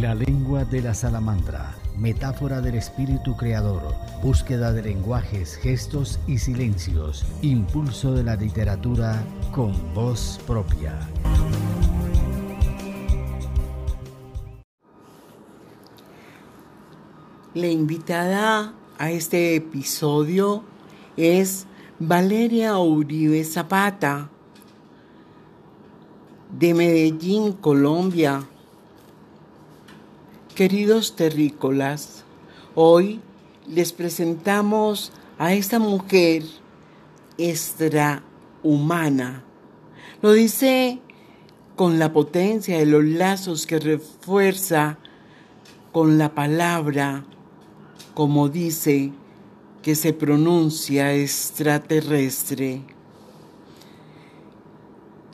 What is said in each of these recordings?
La lengua de la salamandra, metáfora del espíritu creador, búsqueda de lenguajes, gestos y silencios, impulso de la literatura con voz propia. La invitada a este episodio es Valeria Uribe Zapata, de Medellín, Colombia. Queridos terrícolas, hoy les presentamos a esta mujer extrahumana. Lo dice con la potencia de los lazos que refuerza con la palabra como dice que se pronuncia extraterrestre.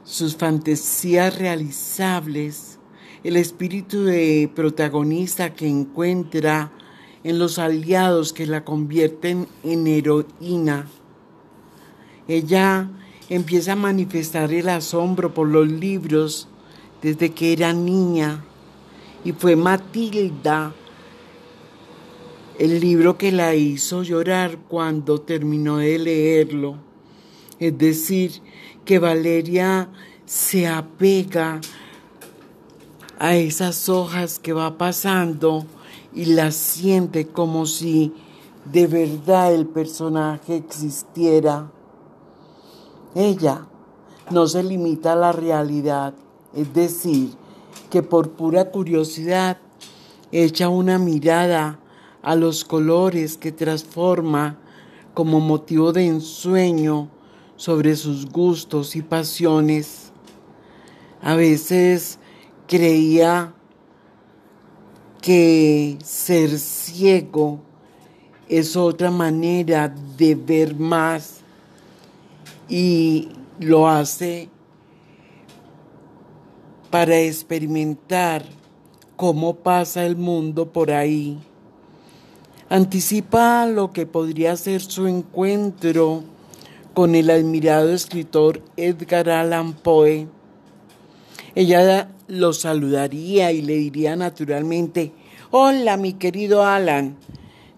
Sus fantasías realizables, el espíritu de protagonista que encuentra en los aliados que la convierten en heroína. Ella empieza a manifestar el asombro por los libros desde que era niña y fue Matilda el libro que la hizo llorar cuando terminó de leerlo. Es decir, que Valeria se apega a esas hojas que va pasando y las siente como si de verdad el personaje existiera. Ella no se limita a la realidad, es decir, que por pura curiosidad echa una mirada a los colores que transforma como motivo de ensueño sobre sus gustos y pasiones. A veces creía que ser ciego es otra manera de ver más y lo hace para experimentar cómo pasa el mundo por ahí anticipa lo que podría ser su encuentro con el admirado escritor Edgar Allan Poe. Ella lo saludaría y le diría naturalmente, hola mi querido Alan,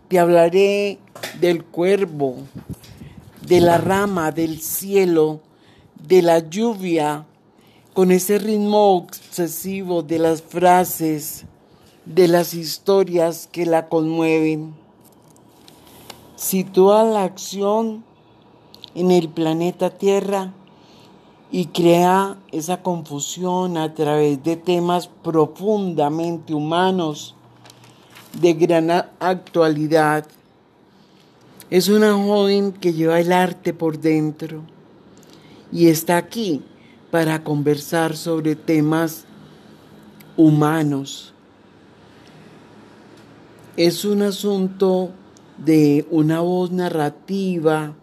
te hablaré del cuervo, de la rama, del cielo, de la lluvia, con ese ritmo obsesivo de las frases, de las historias que la conmueven. Sitúa la acción en el planeta Tierra y crea esa confusión a través de temas profundamente humanos de gran actualidad. Es una joven que lleva el arte por dentro y está aquí para conversar sobre temas humanos. Es un asunto de una voz narrativa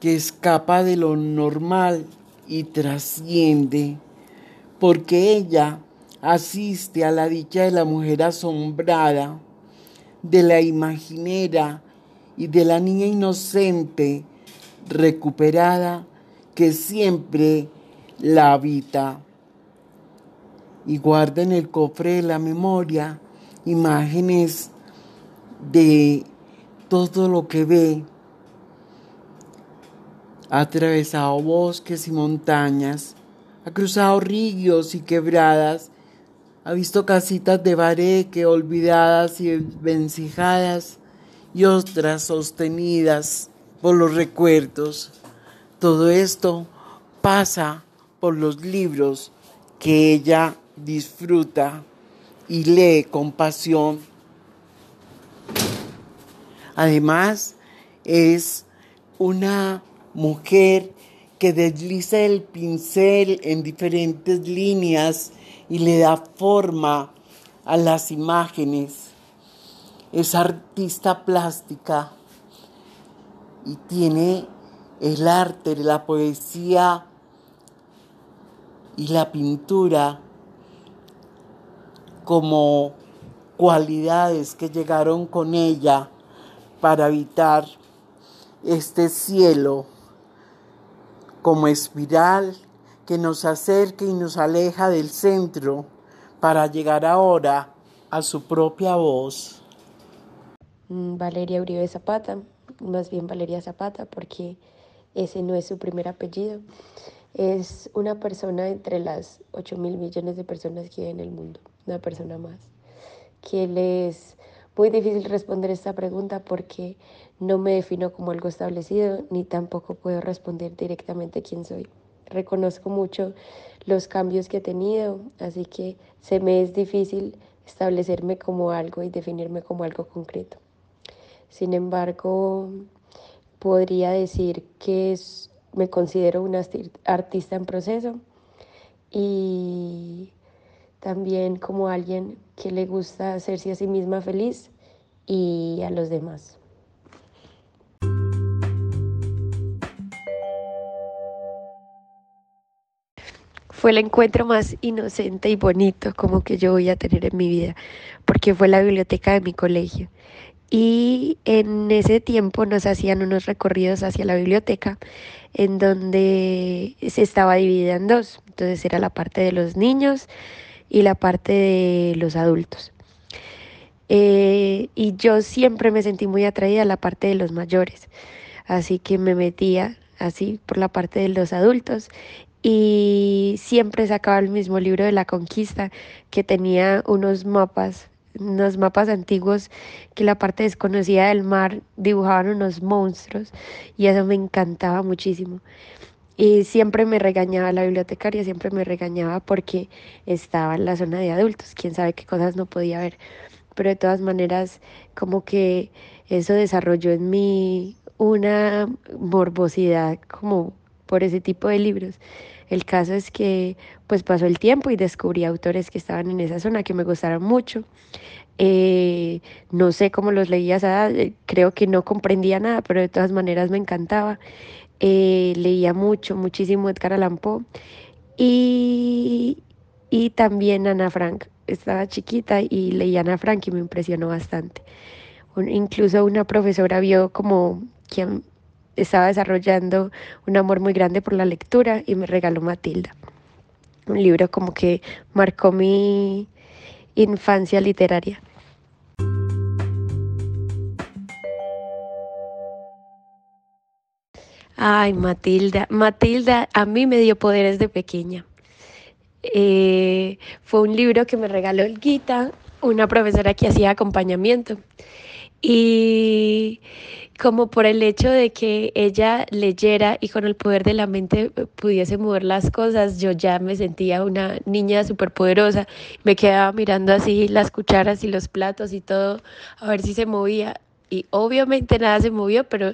que escapa de lo normal y trasciende, porque ella asiste a la dicha de la mujer asombrada, de la imaginera y de la niña inocente recuperada que siempre la habita y guarda en el cofre de la memoria imágenes de todo lo que ve. Ha atravesado bosques y montañas, ha cruzado ríos y quebradas, ha visto casitas de bareque olvidadas y vencijadas y otras sostenidas por los recuerdos. Todo esto pasa por los libros que ella disfruta y lee con pasión. Además, es una mujer que desliza el pincel en diferentes líneas y le da forma a las imágenes. Es artista plástica y tiene el arte, la poesía y la pintura como cualidades que llegaron con ella para habitar este cielo como espiral que nos acerca y nos aleja del centro para llegar ahora a su propia voz. Mm, Valeria Uribe Zapata, más bien Valeria Zapata, porque ese no es su primer apellido. Es una persona entre las 8 mil millones de personas que hay en el mundo, una persona más. Que les muy difícil responder esta pregunta porque no me defino como algo establecido ni tampoco puedo responder directamente quién soy. Reconozco mucho los cambios que he tenido, así que se me es difícil establecerme como algo y definirme como algo concreto. Sin embargo, podría decir que es, me considero una artista en proceso y también como alguien que le gusta hacerse a sí misma feliz y a los demás. Fue el encuentro más inocente y bonito como que yo voy a tener en mi vida, porque fue la biblioteca de mi colegio. Y en ese tiempo nos hacían unos recorridos hacia la biblioteca en donde se estaba dividida en dos. Entonces era la parte de los niños y la parte de los adultos. Eh, y yo siempre me sentí muy atraída a la parte de los mayores, así que me metía así por la parte de los adultos y siempre sacaba el mismo libro de la conquista que tenía unos mapas unos mapas antiguos que la parte desconocida del mar dibujaban unos monstruos y eso me encantaba muchísimo. Y siempre me regañaba la bibliotecaria, siempre me regañaba porque estaba en la zona de adultos, quién sabe qué cosas no podía ver. Pero de todas maneras, como que eso desarrolló en mí una morbosidad como por ese tipo de libros. El caso es que pues pasó el tiempo y descubrí autores que estaban en esa zona que me gustaron mucho. Eh, no sé cómo los leía eh, creo que no comprendía nada, pero de todas maneras me encantaba. Eh, leía mucho, muchísimo Edgar Allan Poe y, y también Ana Frank. Estaba chiquita y leía Ana Frank y me impresionó bastante. incluso una profesora vio como quien estaba desarrollando un amor muy grande por la lectura y me regaló Matilda. Un libro como que marcó mi infancia literaria. Ay, Matilda. Matilda a mí me dio poderes de pequeña. Eh, fue un libro que me regaló el Guita, una profesora que hacía acompañamiento. Y como por el hecho de que ella leyera y con el poder de la mente eh, pudiese mover las cosas, yo ya me sentía una niña súper poderosa. Me quedaba mirando así las cucharas y los platos y todo, a ver si se movía. Y obviamente nada se movió, pero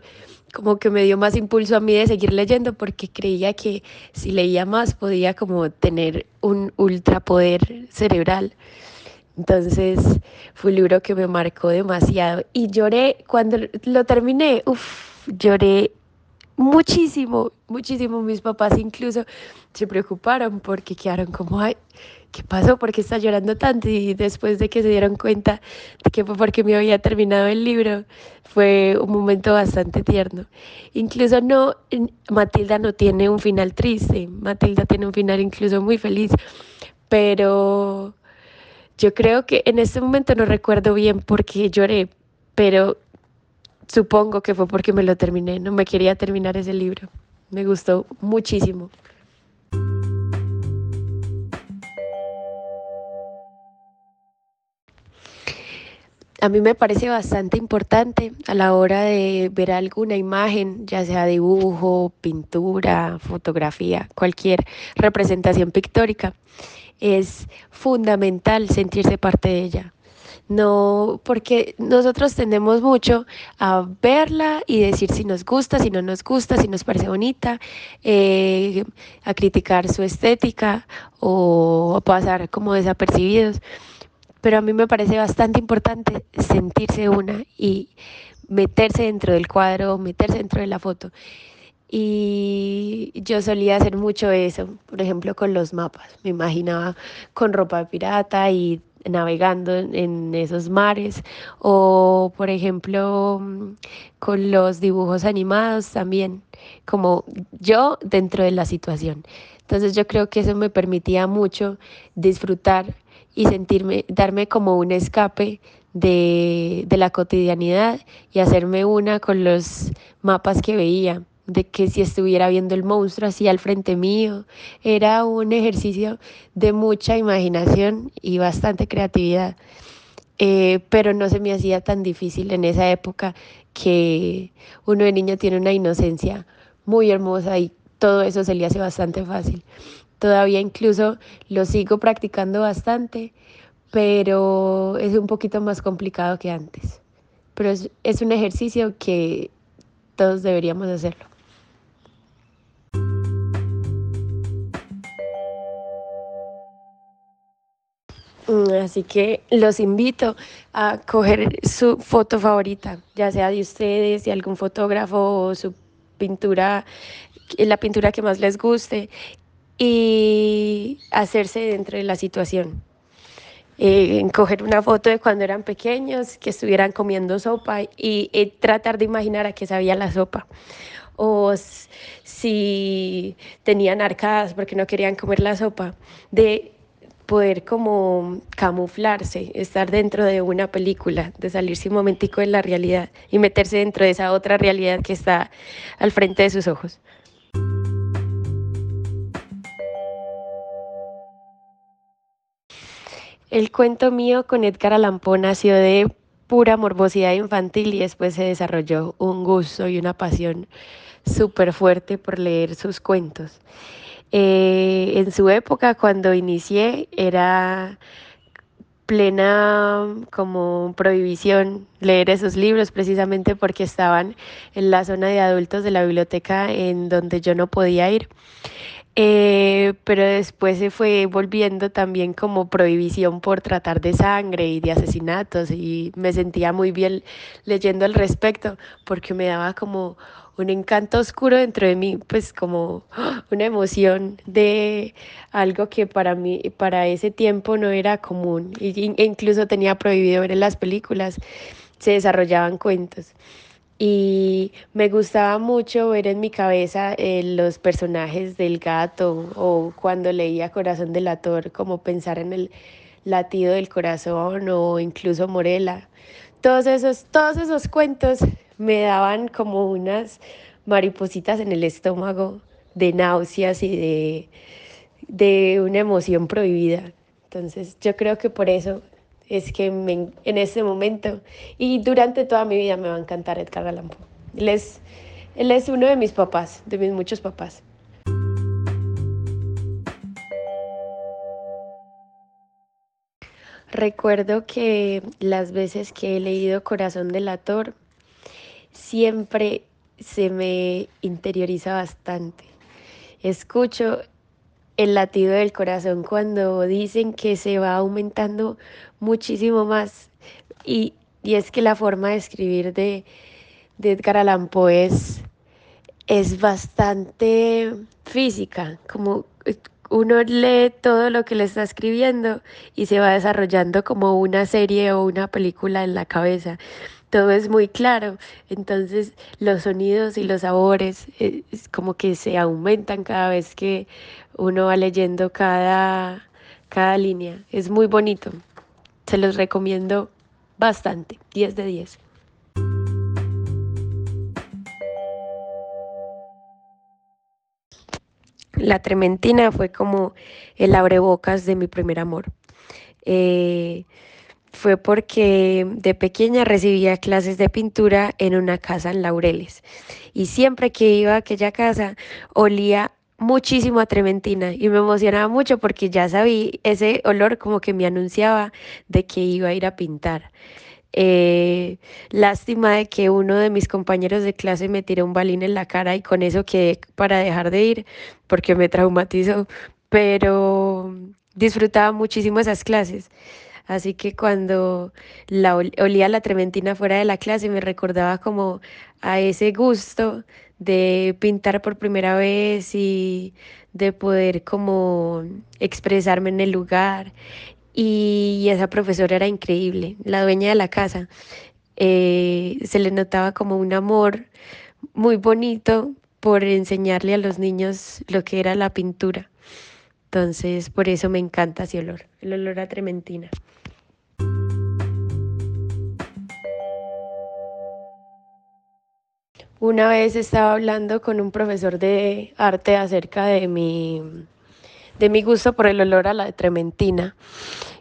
como que me dio más impulso a mí de seguir leyendo porque creía que si leía más podía como tener un ultrapoder cerebral. Entonces fue un libro que me marcó demasiado y lloré cuando lo terminé, uff, lloré muchísimo, muchísimo. Mis papás incluso se preocuparon porque quedaron como, ay, ¿qué pasó? ¿Por qué está llorando tanto? Y después de que se dieron cuenta de que fue porque me había terminado el libro, fue un momento bastante tierno. Incluso no, Matilda no tiene un final triste, Matilda tiene un final incluso muy feliz, pero yo creo que en este momento no recuerdo bien por qué lloré, pero supongo que fue porque me lo terminé. No me quería terminar ese libro. Me gustó muchísimo. A mí me parece bastante importante a la hora de ver alguna imagen, ya sea dibujo, pintura, fotografía, cualquier representación pictórica, es fundamental sentirse parte de ella. No, porque nosotros tendemos mucho a verla y decir si nos gusta, si no nos gusta, si nos parece bonita, eh, a criticar su estética o a pasar como desapercibidos. Pero a mí me parece bastante importante sentirse una y meterse dentro del cuadro, meterse dentro de la foto. Y yo solía hacer mucho eso, por ejemplo, con los mapas. Me imaginaba con ropa de pirata y navegando en esos mares. O por ejemplo con los dibujos animados también como yo dentro de la situación. Entonces yo creo que eso me permitía mucho disfrutar y sentirme, darme como un escape de, de la cotidianidad y hacerme una con los mapas que veía de que si estuviera viendo el monstruo así al frente mío. Era un ejercicio de mucha imaginación y bastante creatividad. Eh, pero no se me hacía tan difícil en esa época que uno de niño tiene una inocencia muy hermosa y todo eso se le hace bastante fácil. Todavía incluso lo sigo practicando bastante, pero es un poquito más complicado que antes. Pero es, es un ejercicio que todos deberíamos hacerlo. Así que los invito a coger su foto favorita, ya sea de ustedes, de algún fotógrafo o su pintura, la pintura que más les guste y hacerse dentro de la situación. Eh, coger una foto de cuando eran pequeños, que estuvieran comiendo sopa y, y tratar de imaginar a qué sabía la sopa o si tenían arcadas porque no querían comer la sopa, de poder como camuflarse, estar dentro de una película, de salirse un momentico de la realidad y meterse dentro de esa otra realidad que está al frente de sus ojos. El cuento mío con Edgar Allan nació de pura morbosidad infantil y después se desarrolló un gusto y una pasión súper fuerte por leer sus cuentos. Eh, en su época, cuando inicié, era plena como prohibición leer esos libros precisamente porque estaban en la zona de adultos de la biblioteca en donde yo no podía ir. Eh, pero después se fue volviendo también como prohibición por tratar de sangre y de asesinatos y me sentía muy bien leyendo al respecto porque me daba como un encanto oscuro dentro de mí, pues como una emoción de algo que para mí, para ese tiempo no era común, e incluso tenía prohibido ver en las películas, se desarrollaban cuentos. Y me gustaba mucho ver en mi cabeza eh, los personajes del gato o cuando leía Corazón del Ator, como pensar en el latido del corazón o incluso Morela. Todos esos, todos esos cuentos me daban como unas maripositas en el estómago de náuseas y de, de una emoción prohibida. Entonces yo creo que por eso es que en ese momento y durante toda mi vida me va a encantar Edgar Allan Poe. Él es, él es uno de mis papás, de mis muchos papás. Recuerdo que las veces que he leído Corazón del Ator, siempre se me interioriza bastante. Escucho el latido del corazón cuando dicen que se va aumentando muchísimo más. Y, es que la forma de escribir de, de Edgar Allan Poe es, es bastante física, como uno lee todo lo que le está escribiendo y se va desarrollando como una serie o una película en la cabeza todo es muy claro. Entonces los sonidos y los sabores eh, como que se aumentan cada vez que uno va leyendo cada, cada línea. Es muy bonito. Se los recomiendo bastante. 10 de 10. La trementina fue como el abrebocas de mi primer amor. Eh, fue porque de pequeña recibía clases de pintura en una casa en Laureles y siempre que iba a aquella casa olía muchísimo a trementina y me emocionaba mucho porque ya sabía ese olor como que me anunciaba de que iba a ir a pintar. Eh, lástima de que uno de mis compañeros de clase me tiró un balín en la cara y con eso quedé para dejar de ir porque me traumatizó, pero disfrutaba muchísimo esas clases. Así que cuando la olía la trementina fuera de la clase me recordaba como a ese gusto de pintar por primera vez y de poder como expresarme en el lugar. Y esa profesora era increíble, la dueña de la casa. Eh, se le notaba como un amor muy bonito por enseñarle a los niños lo que era la pintura. Entonces, por eso me encanta ese olor, el olor a trementina. Una vez estaba hablando con un profesor de arte acerca de mi, de mi gusto por el olor a la trementina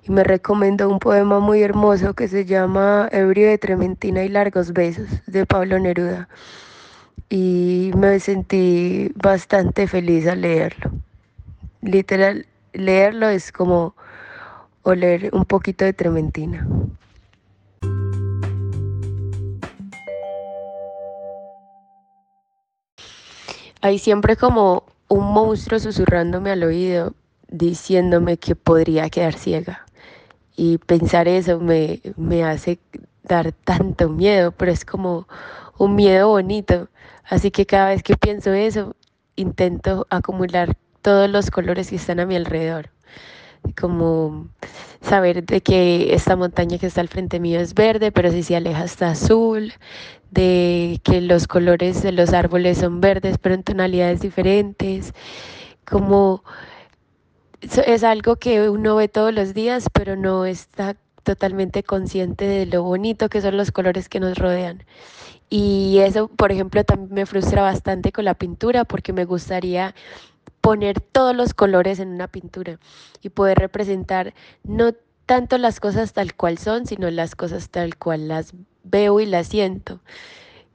y me recomendó un poema muy hermoso que se llama Ebrio de Trementina y Largos Besos de Pablo Neruda y me sentí bastante feliz al leerlo. Literal, leerlo es como oler un poquito de trementina. hay siempre como un monstruo susurrándome al oído, diciéndome que podría quedar ciega. Y pensar eso me, me hace dar tanto miedo, pero es como un miedo bonito. Así que cada vez que pienso eso, intento acumular todos los colores que están a mi alrededor. Como saber de que esta montaña que está al frente mío es verde, pero si se aleja está azul, de que los colores de los árboles son verdes, pero en tonalidades diferentes, como es algo que uno ve todos los días, pero no está totalmente consciente de lo bonito que son los colores que nos rodean. Y eso, por ejemplo, también me frustra bastante con la pintura porque me gustaría poner todos los colores en una pintura y poder representar no tanto las cosas tal cual son, sino las cosas tal cual las veo y las siento.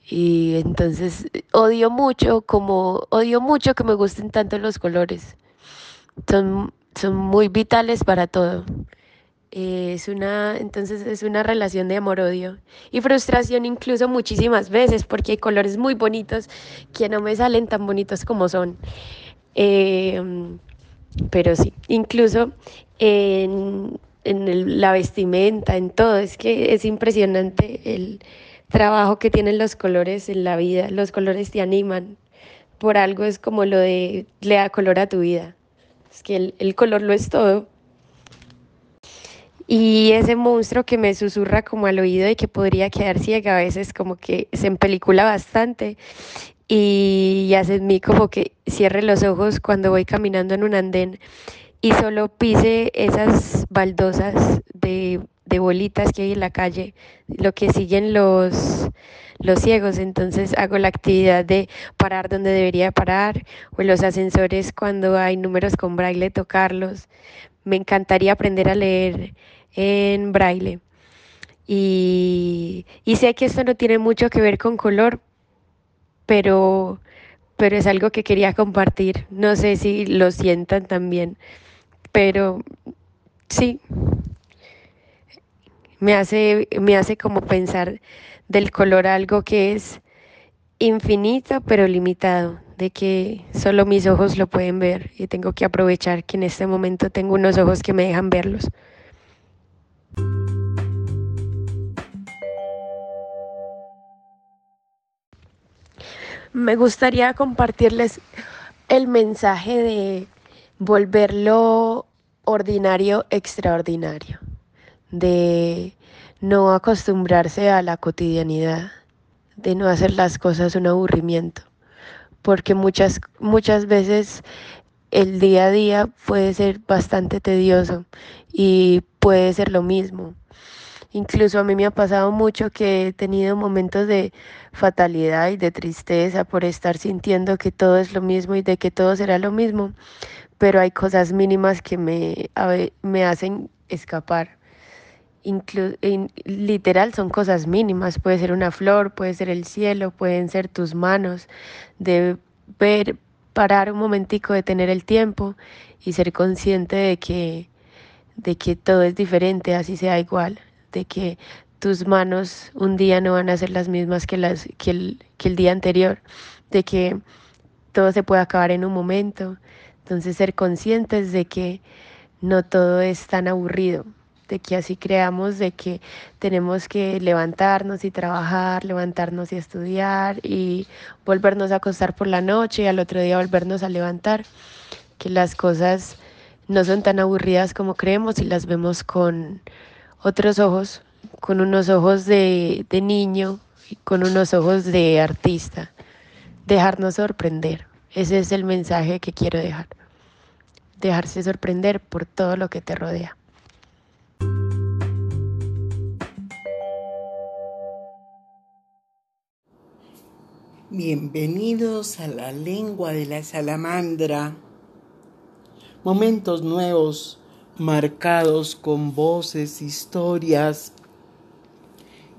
Y entonces odio mucho, como odio mucho que me gusten tanto los colores. Son, son muy vitales para todo. Es una, entonces es una relación de amor-odio y frustración incluso muchísimas veces porque hay colores muy bonitos que no me salen tan bonitos como son. Em, pero sí, incluso en, en la vestimenta, en todo. Es que es impresionante el trabajo que tienen los colores en la vida. Los colores te animan. Por algo es como lo de le da color a tu vida. Es que el, el color lo es todo. Y ese monstruo que me susurra como al oído y que podría quedar ciega a veces como que se empelicula bastante y hace como que cierre los ojos cuando voy caminando en un andén y solo pise esas baldosas de, bolitas que hay en la calle, lo que siguen los, los ciegos. Entonces hago la actividad de parar donde debería parar o los ascensores cuando hay números con braille tocarlos. Me encantaría aprender a leer en braille. Y, y sé que esto no tiene mucho que ver con color, pero, pero es algo que quería compartir. No sé si lo sientan también pero sí, me hace, me hace como pensar del color algo que es infinito pero limitado, de que solo mis ojos lo pueden ver y tengo que aprovechar que en este momento tengo unos ojos que me dejan verlos. Me gustaría compartirles el mensaje de volverlo ordinario extraordinario, de no acostumbrarse a la cotidianidad, de no hacer las cosas un aburrimiento, porque muchas, muchas veces el día a día puede ser bastante tedioso y puede ser lo mismo. Incluso a mí me ha pasado mucho que he tenido momentos de fatalidad y de tristeza por estar sintiendo que todo es lo mismo y de que todo será lo mismo pero hay cosas mínimas que me, hacen escapar. literal son cosas mínimas, puede ser una flor, puede ser el cielo, pueden ser tus manos, de ver, parar un momentico, de tener el tiempo y ser consciente de que, de que todo es diferente, así sea igual, de que tus manos un día no van a ser las mismas que, las, que, el, que el día anterior, de que todo se puede acabar en un momento, entonces ser conscientes de que no todo es tan aburrido, de que así creamos de que tenemos que levantarnos y trabajar, levantarnos y estudiar y volvernos a acostar por la noche y al otro día volvernos a levantar, que las cosas no son tan aburridas como creemos y las vemos con otros ojos, con unos ojos de, de niño y con unos ojos de artista, dejarnos sorprender. Ese es el mensaje que quiero dejar. dejarse sorprender por todo lo que te rodea. Bienvenidos a la lengua de la salamandra. Momentos nuevos marcados con voces, historias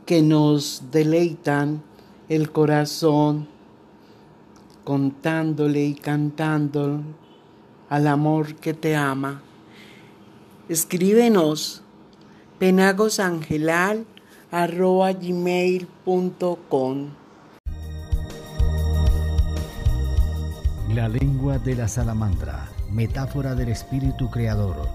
que nos deleitan el corazón, contándole y cantando al amor que te ama. Escríbenos penagosangelal.gmail.com La lengua de la salamandra, metáfora del espíritu creador